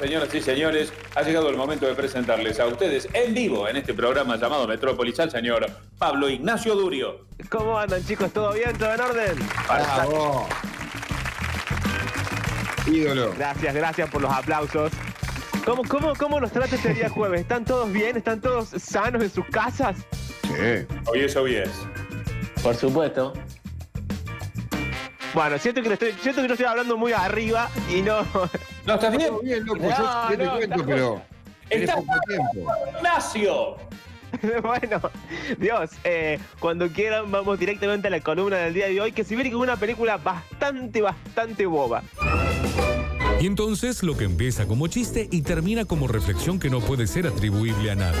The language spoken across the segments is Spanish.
señoras y señores, ha llegado el momento de presentarles a ustedes en vivo en este programa llamado Metrópolis al señor Pablo Ignacio Durio. ¿Cómo andan chicos? ¿Todo bien? ¿Todo en orden? Bravo. Ídolo. Gracias, gracias por los aplausos. ¿Cómo, cómo, cómo nos trata este día jueves? ¿Están todos bien? ¿Están todos sanos en sus casas? Sí. Hoy es, hoy es. Por supuesto. Bueno, siento que, le estoy, siento que yo estoy hablando muy arriba y no... ¿No estás bien? Todo bien, loco. No, yo te no, cuento, pero. Tenés Está- poco tiempo. Ignacio. bueno, Dios, eh, cuando quieran vamos directamente a la columna del día de hoy, que se viene con una película bastante, bastante boba. Y entonces lo que empieza como chiste y termina como reflexión que no puede ser atribuible a nadie.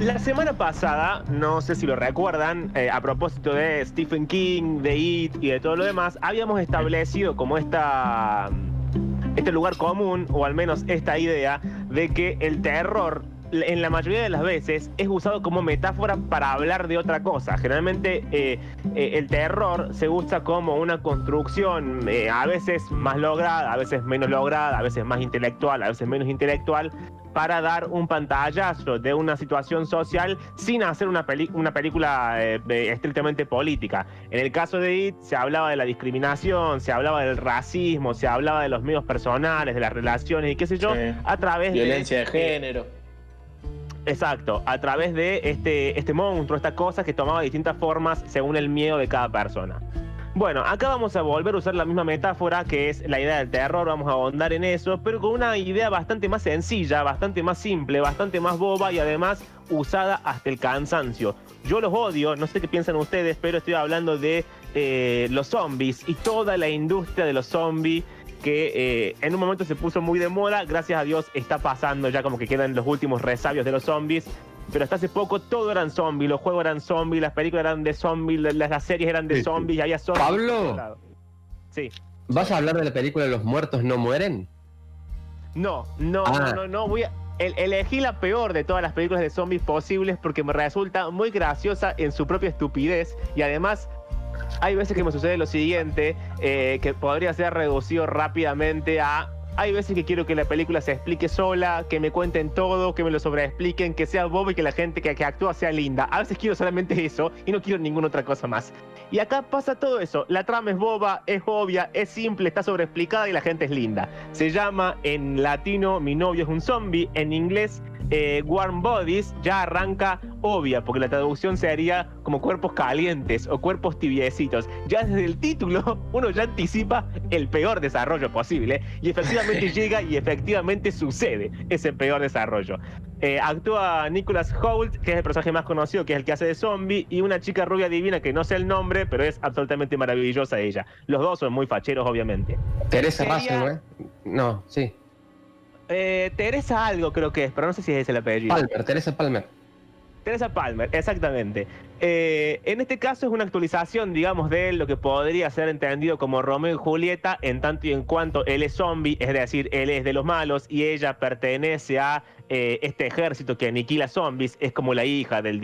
La semana pasada, no sé si lo recuerdan, eh, a propósito de Stephen King, de It y de todo lo demás, habíamos establecido como esta, este lugar común, o al menos esta idea, de que el terror, en la mayoría de las veces, es usado como metáfora para hablar de otra cosa. Generalmente eh, eh, el terror se usa como una construcción eh, a veces más lograda, a veces menos lograda, a veces más intelectual, a veces menos intelectual, para dar un pantallazo de una situación social sin hacer una, película eh, eh, estrictamente política. En el caso de It se hablaba de la discriminación, se hablaba del racismo, se hablaba de los medios personales, de las relaciones y qué sé yo, Sí. a través Violencia de eh, género. Exacto, a través de este, este monstruo, esta cosa que tomaba distintas formas según el miedo de cada persona. Bueno, acá vamos a volver a usar la misma metáfora que es la idea del terror, vamos a ahondar en eso, pero con una idea bastante más sencilla, bastante más simple, bastante más boba y además usada hasta el cansancio. Yo los odio, no sé qué piensan ustedes, pero estoy hablando de eh, los zombies y toda la industria de los zombies que eh, en un momento se puso muy de moda, gracias a Dios está pasando ya como que quedan los últimos resabios de los zombies, pero hasta hace poco todo eran zombies, los juegos eran zombies, las películas eran de zombies, las, las series eran de sí. zombies, había zombies. Pablo. Sí. ¿Vas a hablar de la película Los muertos no mueren? No, no, Ah. no, no, no, voy a... el- elegí la peor de todas las películas de zombies posibles porque me resulta muy graciosa en su propia estupidez y además hay veces que me sucede lo siguiente, eh, que podría ser reducido rápidamente a... Hay veces que quiero que la película se explique sola, que me cuenten todo, que me lo sobreexpliquen, que sea bobo y que la gente que, que actúa sea linda. A veces quiero solamente eso y no quiero ninguna otra cosa más. Y acá pasa todo eso. La trama es boba, es obvia, es simple, está sobreexplicada y la gente es linda. Se llama en latino Mi novio es un zombie, en inglés eh, Warm Bodies ya arranca obvia, porque la traducción sería como cuerpos calientes o cuerpos tibiecitos. Ya desde el título uno ya anticipa el peor desarrollo posible y efectivamente llega y efectivamente sucede ese peor desarrollo. Eh, actúa Nicholas Hoult, que es el personaje más conocido, que es el que hace de zombie, y una chica rubia divina que no sé el nombre, pero es absolutamente maravillosa ella. Los dos son muy facheros, obviamente. Teresa Russell, ¿eh? No, sí. Eh, Teresa algo creo que es, pero no sé si es ese el apellido. Palmer, Teresa Palmer. Teresa Palmer, exactamente. Eh, en este caso es una actualización, digamos, de lo que podría ser entendido como Romeo y Julieta, en tanto y en cuanto él es zombie, es decir, él es de los malos y ella pertenece a eh, este ejército que aniquila zombies, es como la hija del,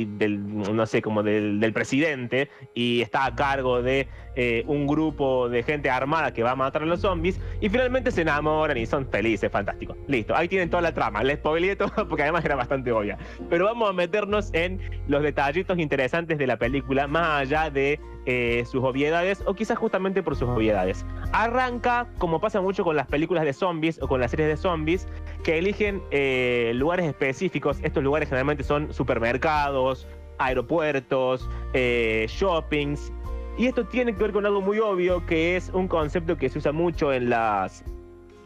no sé, como del presidente y está a cargo de eh, un grupo de gente armada que va a matar a los zombies y finalmente se enamoran y son felices, fantástico. Listo, ahí tienen toda la trama. Les spoileé todo porque además era bastante obvia. Pero vamos a meternos en los detallitos interesantes de la película, más allá de eh, sus obviedades o quizás justamente por sus obviedades. Arranca, como pasa mucho con las películas de zombies o con las series de zombies, que eligen eh, lugares específicos. Estos lugares generalmente son supermercados, aeropuertos, eh, shoppings. Y esto tiene que ver con algo muy obvio, que es un concepto que se usa mucho en las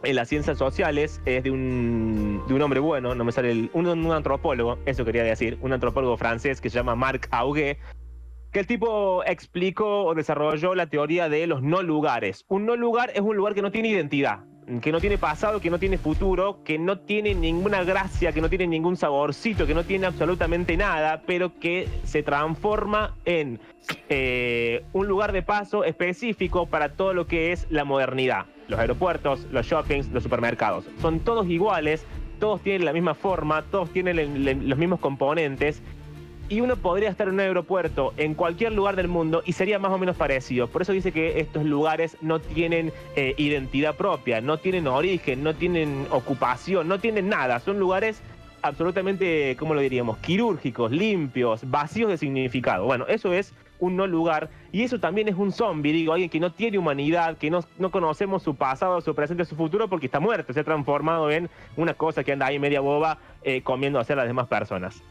en las ciencias sociales es de un, de un hombre bueno, no me sale el. Un, un antropólogo, eso quería decir, un antropólogo francés que se llama Marc Auguet, que el tipo explicó o desarrolló la teoría de los no lugares. Un no lugar es un lugar que no tiene identidad, que no tiene pasado, que no tiene futuro, que no tiene ninguna gracia, que no tiene ningún saborcito, que no tiene absolutamente nada, pero que se transforma en eh, un lugar de paso específico para todo lo que es la modernidad. Los aeropuertos, los shoppings, los supermercados. Son todos iguales, todos tienen la misma forma, todos tienen los mismos componentes y uno podría estar en un aeropuerto en cualquier lugar del mundo y sería más o menos parecido. Por eso dice que estos lugares no tienen eh, identidad propia, no tienen origen, no tienen ocupación, no tienen nada. Son lugares absolutamente, ¿cómo lo diríamos? Quirúrgicos, limpios, vacíos de significado. Bueno, eso es un no lugar y eso también es un zombie, digo, alguien que no tiene humanidad, que no, no conocemos su pasado, su presente, su futuro porque está muerto, se ha transformado en una cosa que anda ahí media boba eh, comiendo hacia las demás personas.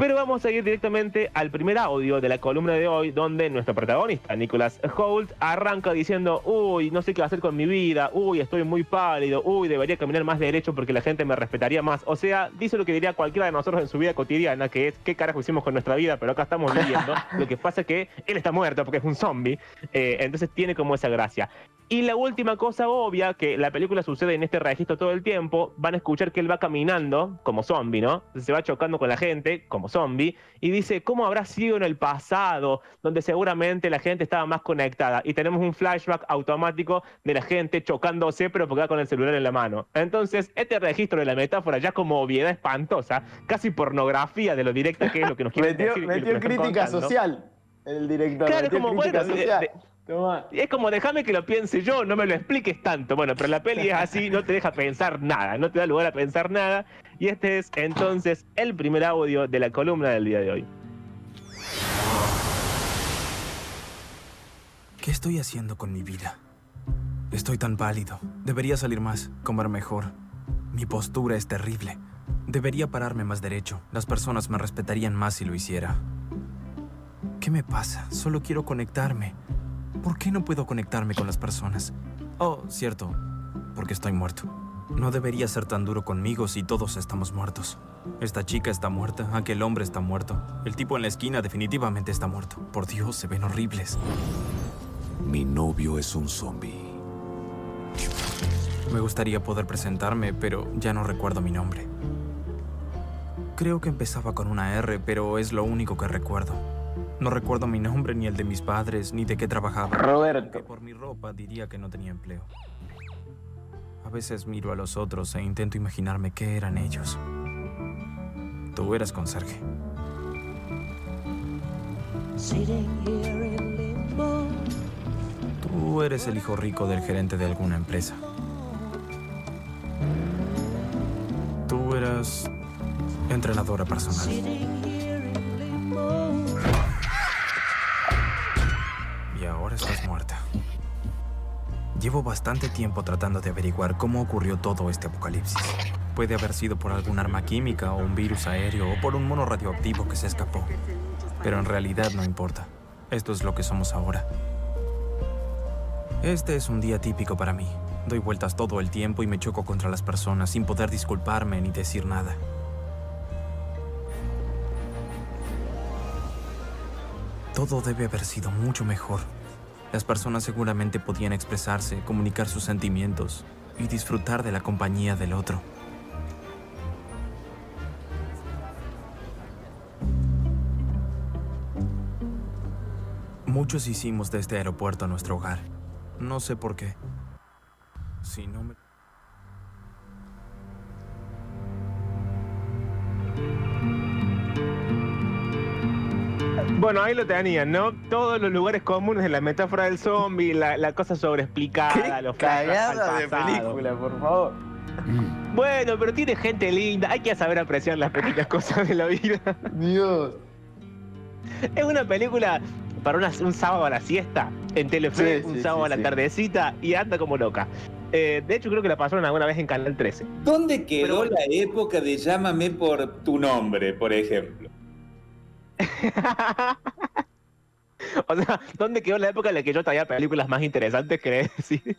Pero vamos a ir directamente al primer audio de la columna de hoy, donde nuestro protagonista, Nicholas Holt, arranca diciendo, uy, no sé qué hacer con mi vida, uy, estoy muy pálido, uy, debería caminar más derecho porque la gente me respetaría más. O sea, dice lo que diría cualquiera de nosotros en su vida cotidiana, que es, ¿qué carajo hicimos con nuestra vida? Pero acá estamos viviendo. lo que pasa es que él está muerto porque es un zombie, eh, entonces tiene como esa gracia. Y la última cosa obvia, que la película sucede en este registro todo el tiempo, van a escuchar que él va caminando como zombie, ¿no? Se va chocando con la gente como zombie y dice, ¿cómo habrá sido en el pasado, donde seguramente la gente estaba más conectada? Y tenemos un flashback automático de la gente chocándose, pero porque va con el celular en la mano. Entonces, este registro de la metáfora ya como obviedad espantosa, casi pornografía de lo directa que es lo que nos quiere decir. metió crítica contando. social el director. Claro, como, bueno, de-. Tomá. es como déjame que lo piense yo, no me lo expliques tanto. Bueno, pero la peli es así, no te deja pensar nada, no te da lugar a pensar nada. Y este es entonces el primer audio de la columna del día de hoy. ¿Qué estoy haciendo con mi vida? Estoy tan pálido. Debería salir más, comer mejor. Mi postura es terrible. Debería pararme más derecho. Las personas me respetarían más si lo hiciera. ¿Qué me pasa? Solo quiero conectarme. ¿Por qué no puedo conectarme con las personas? Oh, cierto, porque estoy muerto. No debería ser tan duro conmigo si todos estamos muertos. Esta chica está muerta, aquel hombre está muerto. El tipo en la esquina definitivamente está muerto. Por Dios, se ven horribles. Mi novio es un zombie. Me gustaría poder presentarme, pero ya no recuerdo mi nombre. Creo que empezaba con una R, pero es lo único que recuerdo. No recuerdo mi nombre, ni el de mis padres, ni de qué trabajaba. Que Roberto. por mi ropa diría que no tenía empleo. A veces miro a los otros e intento imaginarme qué eran ellos. Tú eras conserje. Tú eres el hijo rico del gerente de alguna empresa. Tú eras entrenadora personal. Llevo bastante tiempo tratando de averiguar cómo ocurrió todo este apocalipsis. Puede haber sido por algún arma química o un virus aéreo o por un mono radioactivo que se escapó. Pero en realidad no importa. Esto es lo que somos ahora. Este es un día típico para mí. Doy vueltas todo el tiempo y me choco contra las personas sin poder disculparme ni decir nada. Todo debe haber sido mucho mejor. Las personas seguramente podían expresarse, comunicar sus sentimientos y disfrutar de la compañía del otro. Muchos hicimos de este aeropuerto nuestro hogar. No sé por qué. Si no me... Bueno, ahí lo tenían, ¿no? Todos los lugares comunes de la metáfora del zombie, la, la cosa sobreexplicada, Qué los flashbacks cagada al de película, por favor. Bueno, pero tiene gente linda, hay que saber apreciar las pequeñas cosas de la vida. Dios. Es una película para una- un sábado a la siesta, en Telefe, Sí, un sí, sábado sí, a la sí. tardecita y anda como loca. Eh, de hecho, creo que la pasaron alguna vez en Canal 13. ¿Dónde quedó Pero- la época de llámame por tu nombre, por ejemplo? o sea, ¿dónde quedó la época en la que yo traía películas más interesantes crees? decir?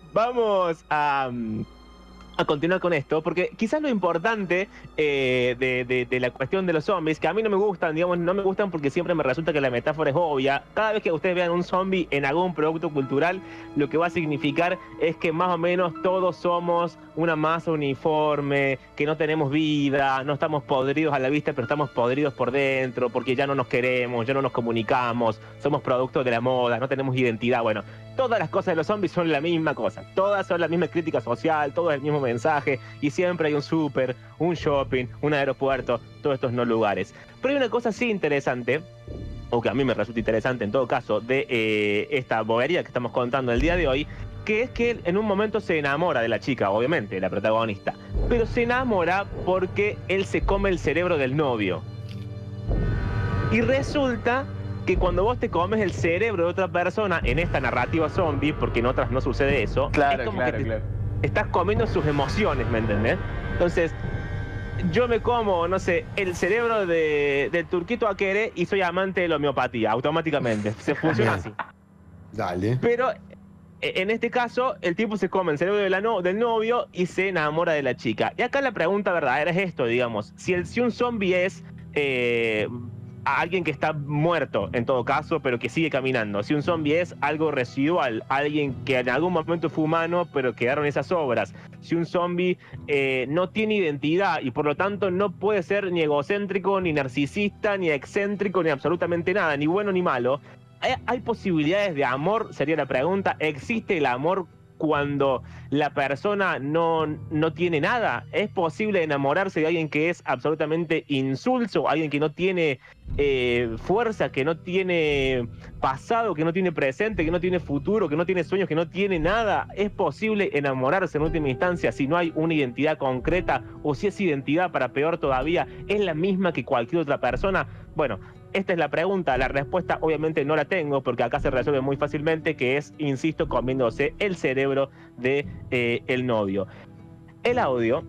Vamos a... Mm, a continuar con esto, porque quizás lo importante eh, de, de- de la cuestión de los zombies, que a mí no me gustan, digamos, no me gustan porque siempre me resulta que la metáfora es obvia. Cada vez que ustedes vean un zombie en algún producto cultural, lo que va a significar es que más o menos todos somos una masa uniforme, que no tenemos vida, no estamos podridos a la vista, pero estamos podridos por dentro, porque ya no nos queremos, ya no nos comunicamos, somos productos de la moda, no tenemos identidad. Bueno, todas las cosas de los zombies son la misma cosa, todas son la misma crítica social, todo es el mismo mensaje, y siempre hay un súper, un shopping, un aeropuerto, todos estos no lugares. Pero hay una cosa sí interesante, o que a mí me resulta interesante en todo caso, de eh, esta bobería que estamos contando el día de hoy, que es que en un momento se enamora de la chica, obviamente, la protagonista, pero se enamora porque él se come el cerebro del novio. Y resulta que cuando vos te comes el cerebro de otra persona en esta narrativa zombie, porque en otras no sucede eso, Claro, es como claro, que te- claro. estás comiendo sus emociones, ¿me entendés? Entonces, yo me como, no sé, el cerebro de, del turquito Aquere y soy amante de la homeopatía, automáticamente. Se funciona así. Dale. Pero eh, en este caso, el tipo se come el cerebro de la no- del novio y se enamora de la chica. Y acá la pregunta verdadera es esto, digamos. Si, el, si un zombie es eh, a alguien que está muerto, en todo caso, pero que sigue caminando. Si un zombie es algo residual, alguien que en algún momento fue humano, pero quedaron esas obras. Si un zombie eh, no tiene identidad y por lo tanto no puede ser ni egocéntrico, ni narcisista, ni excéntrico, ni absolutamente nada, ni bueno ni malo. ¿Hay, hay posibilidades de amor? Sería la pregunta. ¿Existe el amor cuando la persona no, no tiene nada? ¿Es posible enamorarse de alguien que es absolutamente insulso? ¿Alguien que no tiene eh, fuerza, que no tiene pasado, que no tiene presente, que no tiene futuro, que no tiene sueños, que no tiene nada? ¿Es posible enamorarse en última instancia si no hay una identidad concreta o si esa identidad, para peor todavía, es la misma que cualquier otra persona? Bueno, esta es la pregunta. La respuesta obviamente no la tengo porque acá se resuelve muy fácilmente, que es, insisto, comiéndose el cerebro de eh, el novio. El audio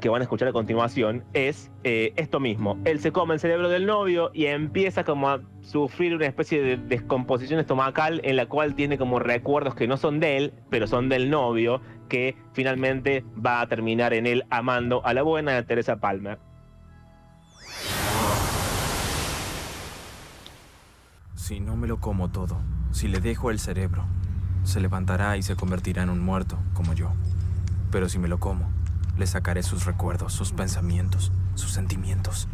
que van a escuchar a continuación es eh, esto mismo. Él se come el cerebro del novio y empieza como a sufrir una especie de descomposición estomacal en la cual tiene como recuerdos que no son de él, pero son del novio, que finalmente va a terminar en él amando a la buena Teresa Palmer. Si no me lo como todo, si le dejo el cerebro, se levantará y se convertirá en un muerto, como yo. Pero si me lo como, le sacaré sus recuerdos, sus pensamientos, sus sentimientos.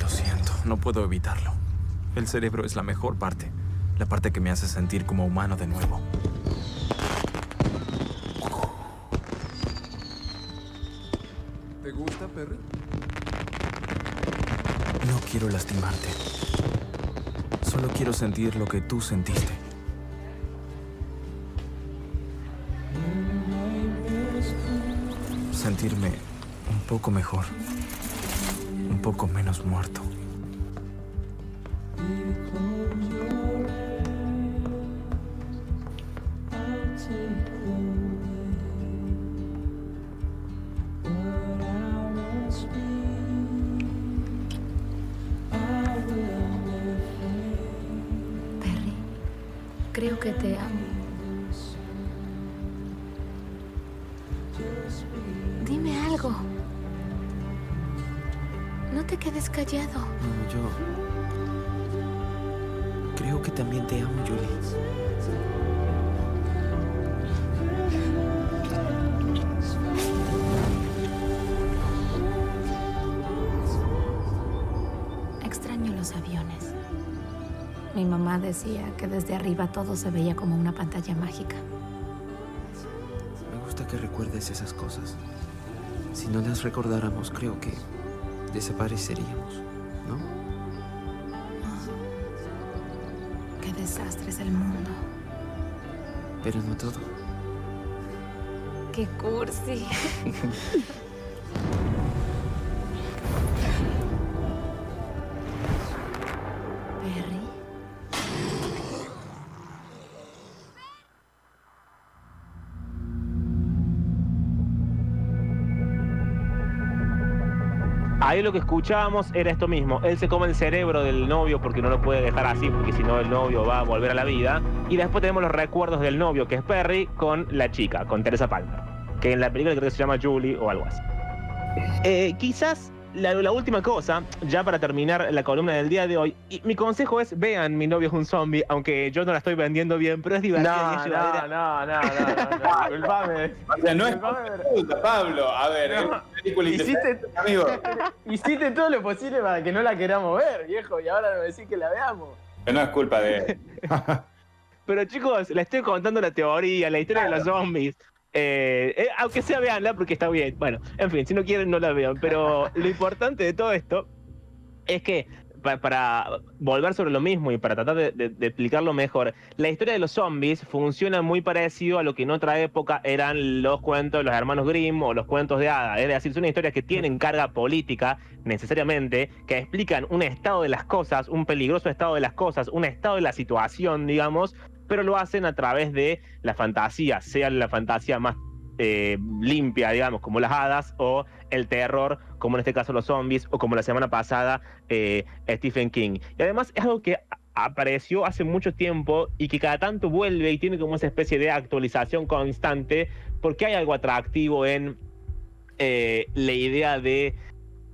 Lo siento, no puedo evitarlo. El cerebro es la mejor parte, la parte que me hace sentir como humano de nuevo. ¿Te gusta, Perry? No quiero lastimarte. Solo quiero sentir lo que tú sentiste. Sentirme un poco mejor. Un poco menos muerto. Que te amo. Dime algo. No te quedes callado. No, yo. Creo que también te amo, Julie. Mi mamá decía que desde arriba todo se veía como una pantalla mágica. Me gusta que recuerdes esas cosas. Si no las recordáramos, creo que desapareceríamos, ¿no? Qué desastre es el mundo. Pero no todo. Qué cursi. Lo que escuchábamos era esto mismo. Él se come el cerebro del novio porque no lo puede dejar así, porque si no el novio va a volver a la vida. Y después tenemos los recuerdos del novio, que es Perry, con la chica, con Teresa Palmer. Que en la película creo que se llama Julie o algo así. Eh, quizás la, la última cosa, ya para terminar la columna del día de hoy, y mi consejo es vean Mi novio es un zombie, aunque yo no la estoy vendiendo bien, pero es divertida. No, no, no, no, no, no, no, disculpame. O sea, no es pero- puta, Pablo. A ver, es una película Hiciste, amigo. hiciste todo lo posible para que no la queramos ver, viejo, y ahora me decís que la veamos. Que no es culpa de. Pero chicos, les estoy contando la teoría, la historia de los zombies. Eh, eh, aunque sea veanla porque está bien. Bueno, en fin, si no quieren no la vean. Pero lo importante de todo esto es que pa- para volver sobre lo mismo y para tratar de, de- de explicarlo mejor, la historia de los zombies funciona muy parecido a lo que en otra época eran los cuentos de los hermanos Grimm o los cuentos de hadas. Es decir, son historias que tienen carga política necesariamente, que explican un estado de las cosas, un peligroso estado de las cosas, un estado de la situación, digamos, pero lo hacen a través de la fantasía, sea la fantasía más eh, limpia, digamos, como las hadas, o el terror, como en este caso los zombies, o como la semana pasada eh, Stephen King. Y además es algo que apareció hace mucho tiempo y que cada tanto vuelve y tiene como esa especie de actualización constante, porque hay algo atractivo en eh, la idea de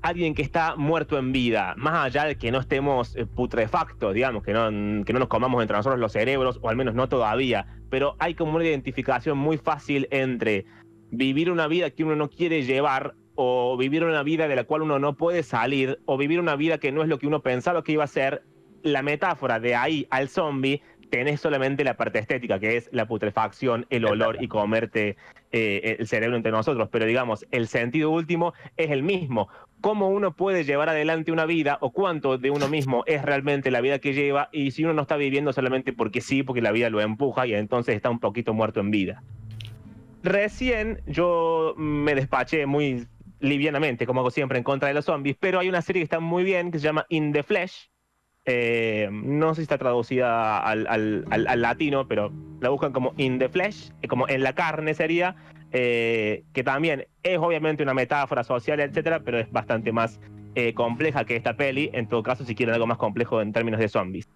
alguien que está muerto en vida, más allá de que no estemos eh, putrefactos, digamos, que no, que no nos comamos entre nosotros los cerebros, o al menos no todavía, pero hay como una identificación muy fácil entre vivir una vida que uno no quiere llevar o vivir una vida de la cual uno no puede salir o vivir una vida que no es lo que uno pensaba que iba a ser. La metáfora de ahí al zombie tenés solamente la parte estética, que es la putrefacción, el olor y comerte eh, el cerebro entre nosotros, pero digamos, el sentido último es el mismo. Cómo uno puede llevar adelante una vida o cuánto de uno mismo es realmente la vida que lleva y si uno no está viviendo solamente porque sí, porque la vida lo empuja y entonces está un poquito muerto en vida. Recién yo me despaché muy livianamente, como hago siempre, en contra de los zombies, pero hay una serie que está muy bien que se llama In the Flesh. Eh, no sé si está traducida al, al- al- al latino, pero la buscan como In the Flesh, eh, como en la carne sería, eh, que también es obviamente una metáfora social, etcétera, pero es bastante más eh, compleja que esta peli, en todo caso, si quieren algo más complejo en términos de zombies.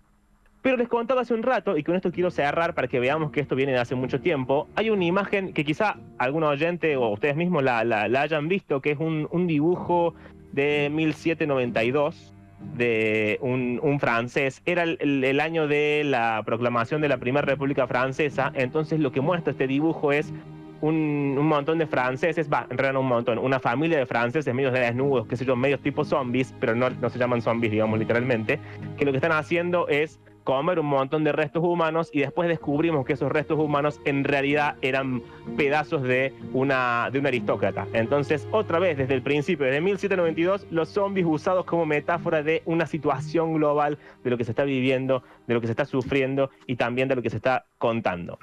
Pero les contaba hace un rato, y con esto quiero cerrar para que veamos que esto viene de hace mucho tiempo, hay una imagen que quizá algún oyente o ustedes mismos la, la- hayan visto, que es un, un dibujo de 1792 de un, francés. Era el- el año de la proclamación de la Primera República Francesa, entonces lo que muestra este dibujo es un, un montón de franceses, va, en realidad un montón, una familia de franceses medios de desnudos, qué sé yo, medios tipo zombies, pero no, no se llaman zombies, digamos, literalmente, que lo que están haciendo es comer un montón de restos humanos y después descubrimos que esos restos humanos en realidad eran pedazos de una, de un aristócrata. Entonces, otra vez, desde el principio, desde 1792, los zombies usados como metáfora de una situación global, de lo que se está viviendo, de lo que se está sufriendo y también de lo que se está contando.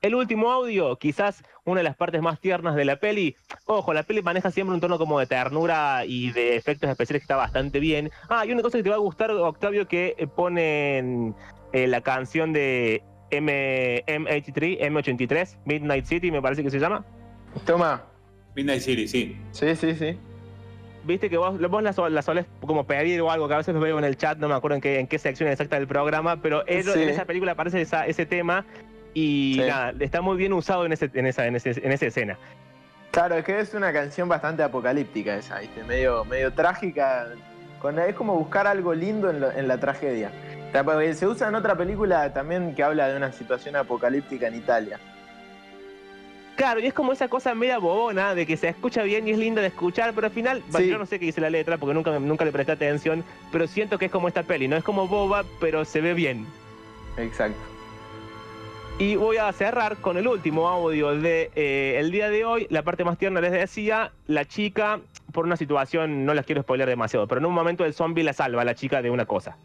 El último audio, quizás una de las partes más tiernas de la peli. Ojo, la peli maneja siempre un tono como de ternura y de efectos especiales que está bastante bien. Ah, y una cosa que te va a gustar, Octavio, que eh, ponen eh, la canción de M, M83, M83, Midnight City, me parece que se llama. Toma. Midnight City, sí. Sí, sí, sí. Viste que vos, vos la, sol- la solés como pedir o algo, que a veces lo veo en el chat, no me acuerdo en qué, en qué sección exacta del programa, pero Sí. en esa película aparece esa- ese tema y Sí. nada, está muy bien usado en, ese, en, esa, en, ese- en esa escena. Claro, es que es una canción bastante apocalíptica esa, ¿viste? Medio, medio trágica. Con, es como buscar algo lindo en, lo- en la tragedia. Se usa en otra película también que habla de una situación apocalíptica en Italia. Claro, y es como esa cosa media bobona de que se escucha bien y es linda de escuchar, pero al final, Sí. yo no sé qué dice la letra porque nunca, nunca le presté atención, pero siento que es como esta peli, ¿no? Es como boba, pero se ve bien. Exacto. Y voy a cerrar con el último audio de eh, el día de hoy. La parte más tierna les decía, la chica, por una situación, no las quiero spoiler demasiado, pero en un momento el zombie la salva la chica de una cosa.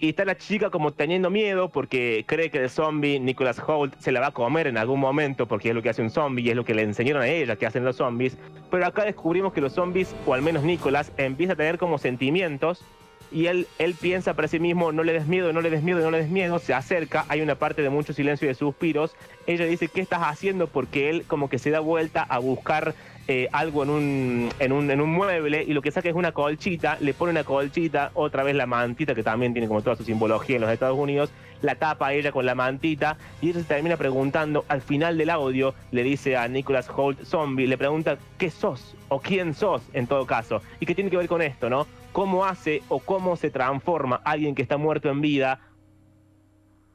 Y está la chica como teniendo miedo porque cree que el zombie Nicholas Holt se la va a comer en algún momento porque es lo que hace un zombie y es lo que le enseñaron a ella que hacen los zombies. Pero acá descubrimos que los zombies, o al menos Nicholas, empieza a tener como sentimientos y él, él piensa para sí mismo, no le des miedo, no le des miedo, no le des miedo, se acerca, hay una parte de mucho silencio y de suspiros, ella dice, ¿qué estás haciendo? Porque él como que se da vuelta a buscar eh, algo en un, en, un, en un mueble y lo que saca es una colchita, le pone una colchita, otra vez la mantita, que también tiene como toda su simbología en los Estados Unidos, la tapa ella con la mantita y ella se termina preguntando, al final del audio le dice a Nicholas Holt Zombie, le pregunta, ¿qué sos? O quién sos en todo caso. ¿Y qué tiene que ver con esto, no? ¿Cómo hace o cómo se transforma alguien que está muerto en vida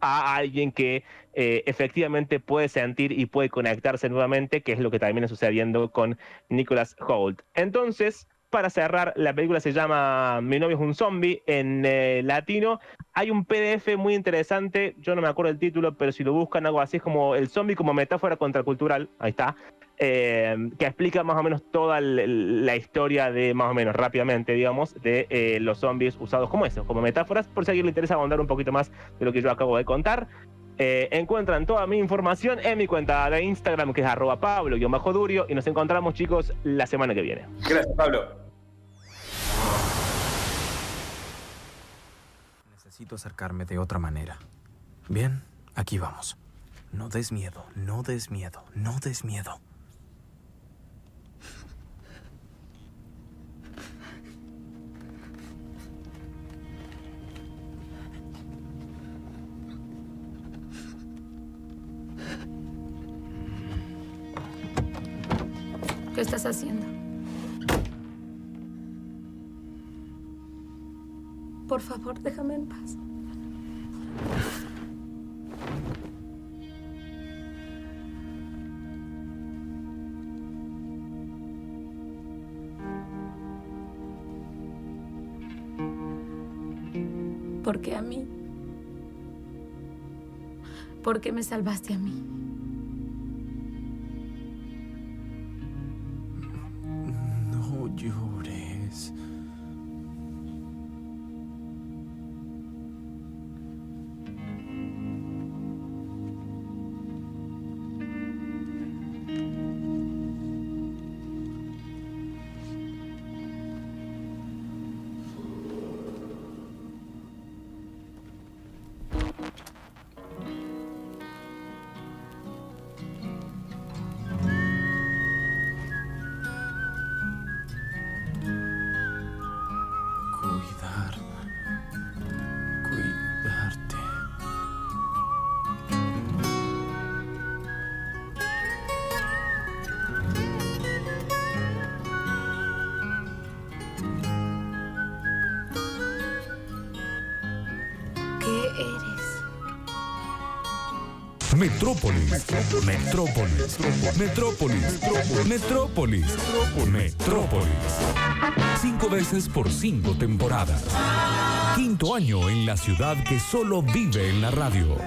a alguien que eh, efectivamente puede sentir y puede conectarse nuevamente, que es lo que también viene sucediendo con Nicholas Holt. Entonces, para cerrar, la película se llama Mi novio es un zombie en eh, latino. Hay un PDF muy interesante, yo no me acuerdo el título, pero si lo buscan algo así es como el zombie como metáfora contracultural, ahí está, eh, que explica más o menos toda el- la historia de, más o menos rápidamente, digamos, de eh, los zombies usados como eso, como metáforas, por si a alguien le interesa ahondar un poquito más de lo que yo acabo de contar. Eh, encuentran toda mi información en mi cuenta de Instagram, que es arroba pablo-durio, y nos encontramos, chicos, la semana que viene. Gracias, Pablo. Necesito acercarme de otra manera. Bien, aquí vamos. No des miedo, no des miedo, no des miedo. Haciendo? Por favor, déjame en paz. ¿Por qué a mí? ¿Por qué me salvaste a mí? Metrópolis. Metrópolis. Metrópolis. Metrópolis. Metrópolis. Cinco veces por cinco temporadas. Quinto año en la ciudad que solo vive en la radio.